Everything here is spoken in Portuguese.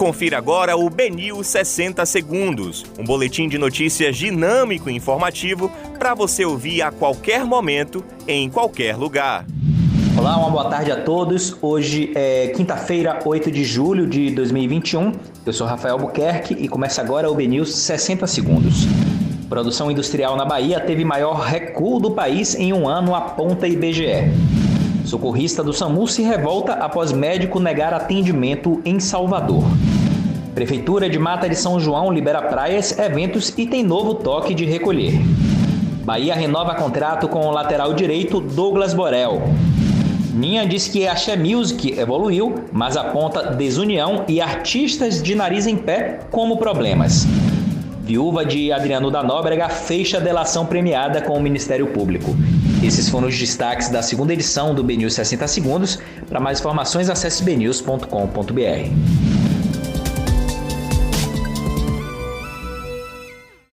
Confira agora o Benil 60 Segundos, um boletim de notícias dinâmico e informativo para você ouvir a qualquer momento, em qualquer lugar. Olá, uma boa tarde a todos. Hoje é quinta-feira, 8 de julho de 2021. Eu sou Rafael Buquerque e começa agora o BNews 60 Segundos. Produção industrial na Bahia teve maior recuo do país em um ano, aponta IBGE. Socorrista do SAMU se revolta após médico negar atendimento em Salvador. Prefeitura de Mata de São João libera praias, eventos e tem novo toque de recolher. Bahia renova contrato com o lateral direito Douglas Borel. Ninha diz que a Axé Music evoluiu, mas aponta desunião e artistas de nariz em pé como problemas. Viúva de Adriano da Nóbrega fecha delação premiada com o Ministério Público. Esses foram os destaques da segunda edição do BNews 60 Segundos. Para mais informações, acesse bnews.com.br.